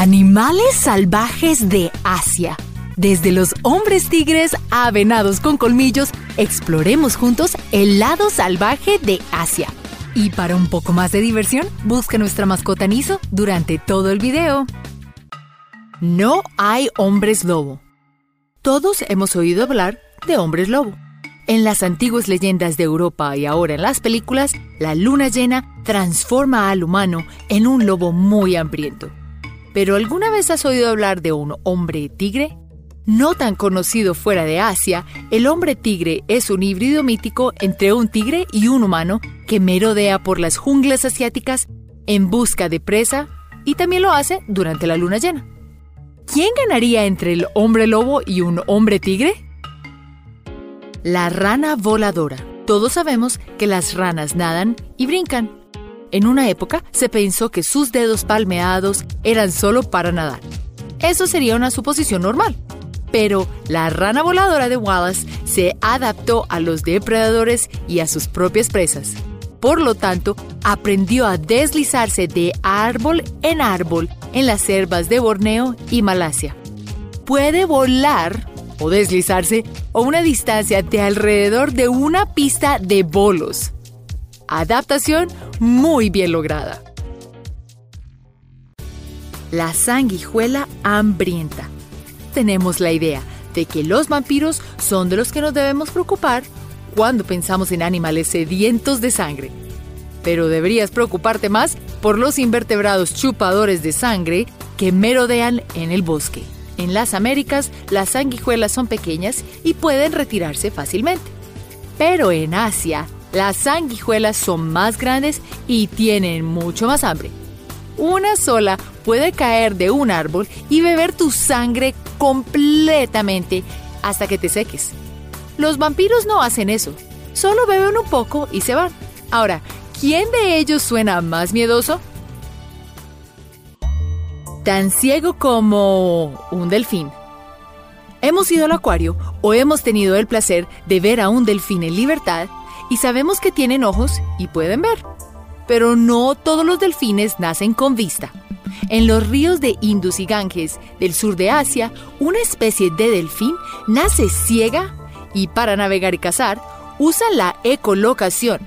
Animales salvajes de Asia. Desde los hombres tigres a con colmillos, exploremos juntos el lado salvaje de Asia. Y para un poco más de diversión, busca nuestra mascota Niso durante todo el video. No hay hombres lobo. Todos hemos oído hablar de hombres lobo. En las antiguas leyendas de Europa y ahora en las películas, la luna llena transforma al humano en un lobo muy hambriento. ¿Pero alguna vez has oído hablar de un hombre tigre? No tan conocido fuera de Asia, el hombre tigre es un híbrido mítico entre un tigre y un humano que merodea por las junglas asiáticas en busca de presa y también lo hace durante la luna llena. ¿Quién ganaría entre el hombre lobo y un hombre tigre? La rana voladora. Todos sabemos que las ranas nadan y brincan. En una época se pensó que sus dedos palmeados eran solo para nadar. Eso sería una suposición normal. Pero la rana voladora de Wallace se adaptó a los depredadores y a sus propias presas. Por lo tanto, aprendió a deslizarse de árbol en árbol en las selvas de Borneo y Malasia. Puede volar o deslizarse a una distancia de alrededor de una pista de bolos. Adaptación muy bien lograda. La sanguijuela hambrienta. Tenemos la idea de que los vampiros son de los que nos debemos preocupar cuando pensamos en animales sedientos de sangre. Pero deberías preocuparte más por los invertebrados chupadores de sangre que merodean en el bosque. En las Américas, las sanguijuelas son pequeñas y pueden retirarse fácilmente. Pero en Asia, las sanguijuelas son más grandes y tienen mucho más hambre. Una sola puede caer de un árbol y beber tu sangre completamente hasta que te seques. Los vampiros no hacen eso. Solo beben un poco y se van. Ahora, ¿quién de ellos suena más miedoso? Tan ciego como un delfín. Hemos ido al acuario o hemos tenido el placer de ver a un delfín en libertad y sabemos que tienen ojos y pueden ver. Pero no todos los delfines nacen con vista. En los ríos de Indus y Ganges del sur de Asia, una especie de delfín nace ciega y para navegar y cazar usa la ecolocación.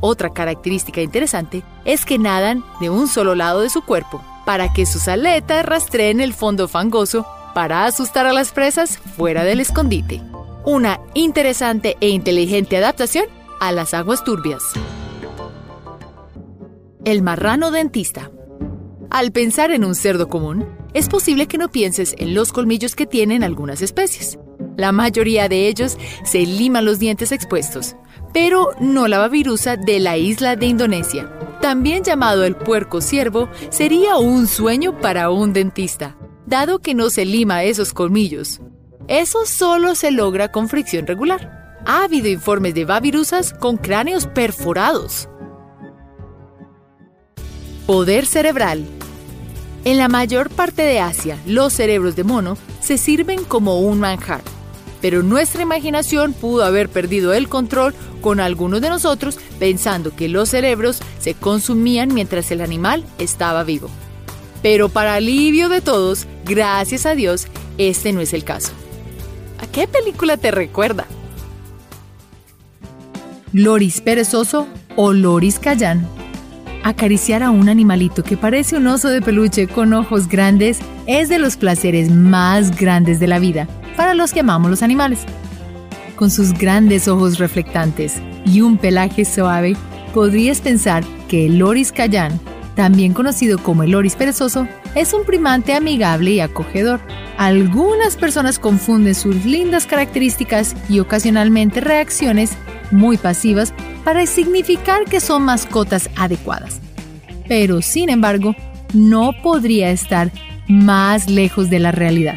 Otra característica interesante es que nadan de un solo lado de su cuerpo para que sus aletas rastreen el fondo fangoso para asustar a las presas fuera del escondite una interesante e inteligente adaptación a las aguas turbias. El marrano dentista. Al pensar en un cerdo común, es posible que no pienses en los colmillos que tienen algunas especies. La mayoría de ellos se liman los dientes expuestos, pero no la babirusa de la isla de Indonesia. También llamado el puerco ciervo, sería un sueño para un dentista, dado que no se lima esos colmillos. Eso solo se logra con fricción regular. Ha habido informes de babirusas con cráneos perforados. Poder cerebral. En la mayor parte de Asia, los cerebros de mono se sirven como un manjar, pero nuestra imaginación pudo haber perdido el control con algunos de nosotros pensando que los cerebros se consumían mientras el animal estaba vivo. Pero para alivio de todos, gracias a Dios, este no es el caso. ¿A qué película te recuerda? Loris perezoso o Loris Cayán. Acariciar a un animalito que parece un oso de peluche con ojos grandes es de los placeres más grandes de la vida para los que amamos los animales. Con sus grandes ojos reflectantes y un pelaje suave, podrías pensar que el Loris Cayán, también conocido como el Loris perezoso, es un primante amigable y acogedor. Algunas personas confunden sus lindas características y ocasionalmente reacciones muy pasivas para significar que son mascotas adecuadas. Pero, sin embargo, no podría estar más lejos de la realidad.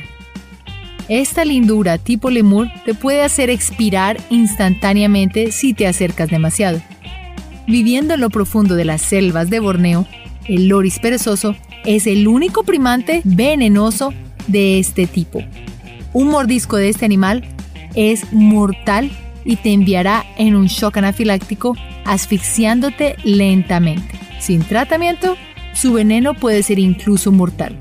Esta lindura tipo lemur te puede hacer expirar instantáneamente si te acercas demasiado. Viviendo en lo profundo de las selvas de Borneo, el loris perezoso es el único primante venenoso de este tipo. Un mordisco de este animal es mortal y te enviará en un shock anafiláctico asfixiándote lentamente. Sin tratamiento, su veneno puede ser incluso mortal.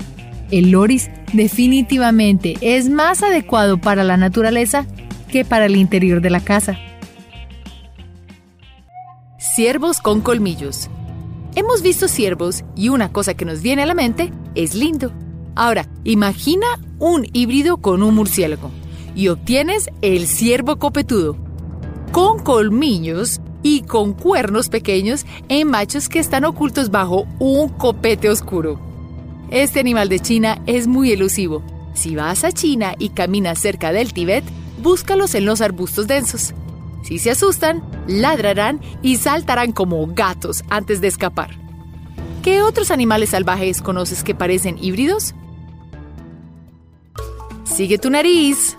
El loris definitivamente es más adecuado para la naturaleza que para el interior de la casa. Ciervos con colmillos. Hemos visto ciervos y una cosa que nos viene a la mente es lindo. Ahora, imagina un híbrido con un murciélago y obtienes el ciervo copetudo, con colmillos y con cuernos pequeños en machos que están ocultos bajo un copete oscuro. Este animal de China es muy elusivo. Si vas a China y caminas cerca del Tíbet, búscalos en los arbustos densos. Si se asustan, ladrarán y saltarán como gatos antes de escapar. ¿Qué otros animales salvajes conoces que parecen híbridos? Sigue tu nariz.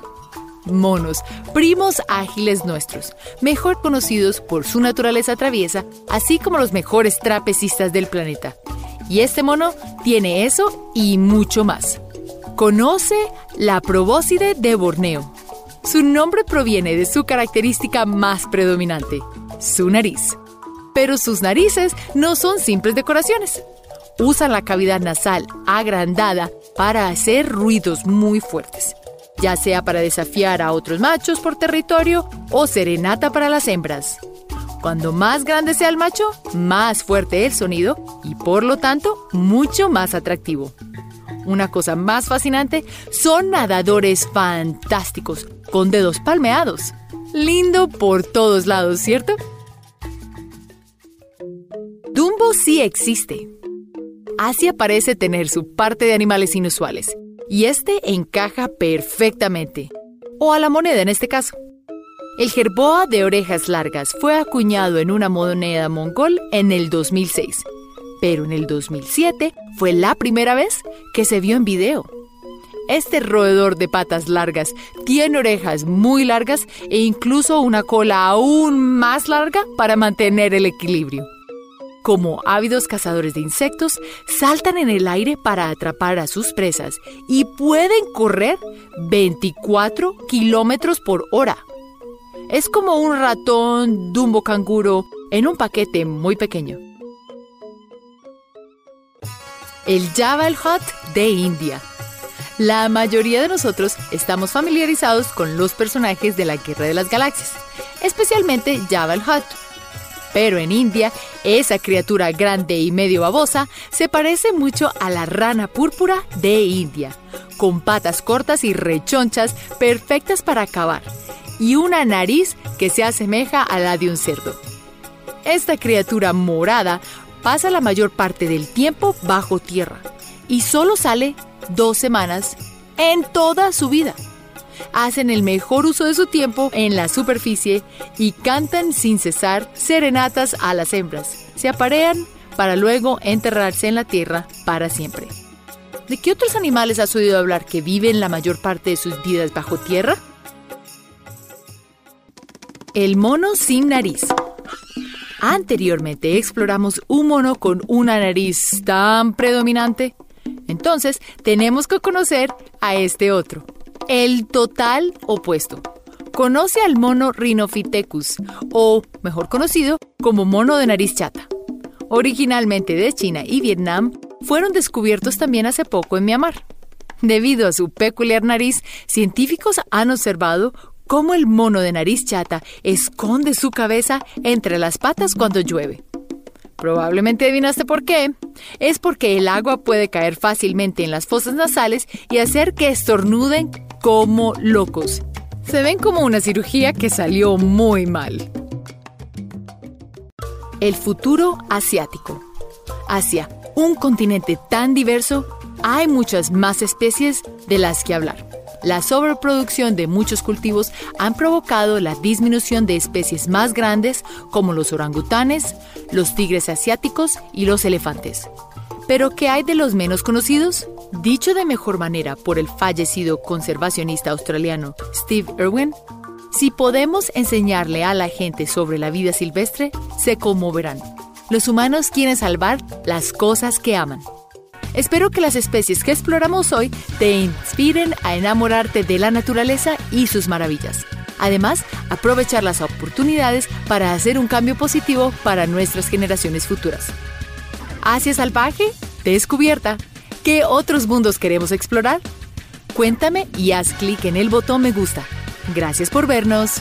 Monos, primos ágiles nuestros, mejor conocidos por su naturaleza traviesa, así como los mejores trapecistas del planeta. Y este mono tiene eso y mucho más. Conoce la probóscide de Borneo. Su nombre proviene de su característica más predominante, su nariz. Pero sus narices no son simples decoraciones. Usan la cavidad nasal agrandada para hacer ruidos muy fuertes, ya sea para desafiar a otros machos por territorio o serenata para las hembras. Cuando más grande sea el macho, más fuerte el sonido y por lo tanto mucho más atractivo. Una cosa más fascinante, son nadadores fantásticos, con dedos palmeados. Lindo por todos lados, ¿cierto? Dumbo sí existe. Asia parece tener su parte de animales inusuales, y este encaja perfectamente. O a la moneda en este caso. El jerboa de orejas largas fue acuñado en una moneda mongol en el 2006, pero en el 2007 fue la primera vez que se vio en video. Este roedor de patas largas tiene orejas muy largas e incluso una cola aún más larga para mantener el equilibrio. Como ávidos cazadores de insectos, saltan en el aire para atrapar a sus presas y pueden correr 24 kilómetros por hora. Es como un ratón dumbo canguro en un paquete muy pequeño. El Java el de India. La mayoría de nosotros estamos familiarizados con los personajes de la Guerra de las Galaxias, especialmente Java el Hut. Pero en India, esa criatura grande y medio babosa se parece mucho a la rana púrpura de India, con patas cortas y rechonchas perfectas para cavar, y una nariz que se asemeja a la de un cerdo. Esta criatura morada pasa la mayor parte del tiempo bajo tierra y solo sale dos semanas en toda su vida. Hacen el mejor uso de su tiempo en la superficie y cantan sin cesar serenatas a las hembras. Se aparean para luego enterrarse en la tierra para siempre. ¿De qué otros animales has oído hablar que viven la mayor parte de sus vidas bajo tierra? El mono sin nariz. Anteriormente exploramos un mono con una nariz tan predominante. Entonces tenemos que conocer a este otro, el total opuesto. Conoce al mono Rhinopithecus, o mejor conocido como mono de nariz chata. Originalmente de China y Vietnam, fueron descubiertos también hace poco en Myanmar. Debido a su peculiar nariz, científicos han observado cómo el mono de nariz chata esconde su cabeza entre las patas cuando llueve. Probablemente adivinaste por qué. Es porque el agua puede caer fácilmente en las fosas nasales y hacer que estornuden como locos. Se ven como una cirugía que salió muy mal. El futuro asiático. Asia, un continente tan diverso, hay muchas más especies de las que hablar. La sobreproducción de muchos cultivos han provocado la disminución de especies más grandes como los orangutanes, los tigres asiáticos y los elefantes. Pero ¿qué hay de los menos conocidos? Dicho de mejor manera por el fallecido conservacionista australiano Steve Irwin, si podemos enseñarle a la gente sobre la vida silvestre, se conmoverán. Los humanos quieren salvar las cosas que aman. Espero que las especies que exploramos hoy te inspiren a enamorarte de la naturaleza y sus maravillas. Además, aprovechar las oportunidades para hacer un cambio positivo para nuestras generaciones futuras. Asia Salvaje, descubierta. ¿Qué otros mundos queremos explorar? Cuéntame y haz clic en el botón me gusta. Gracias por vernos.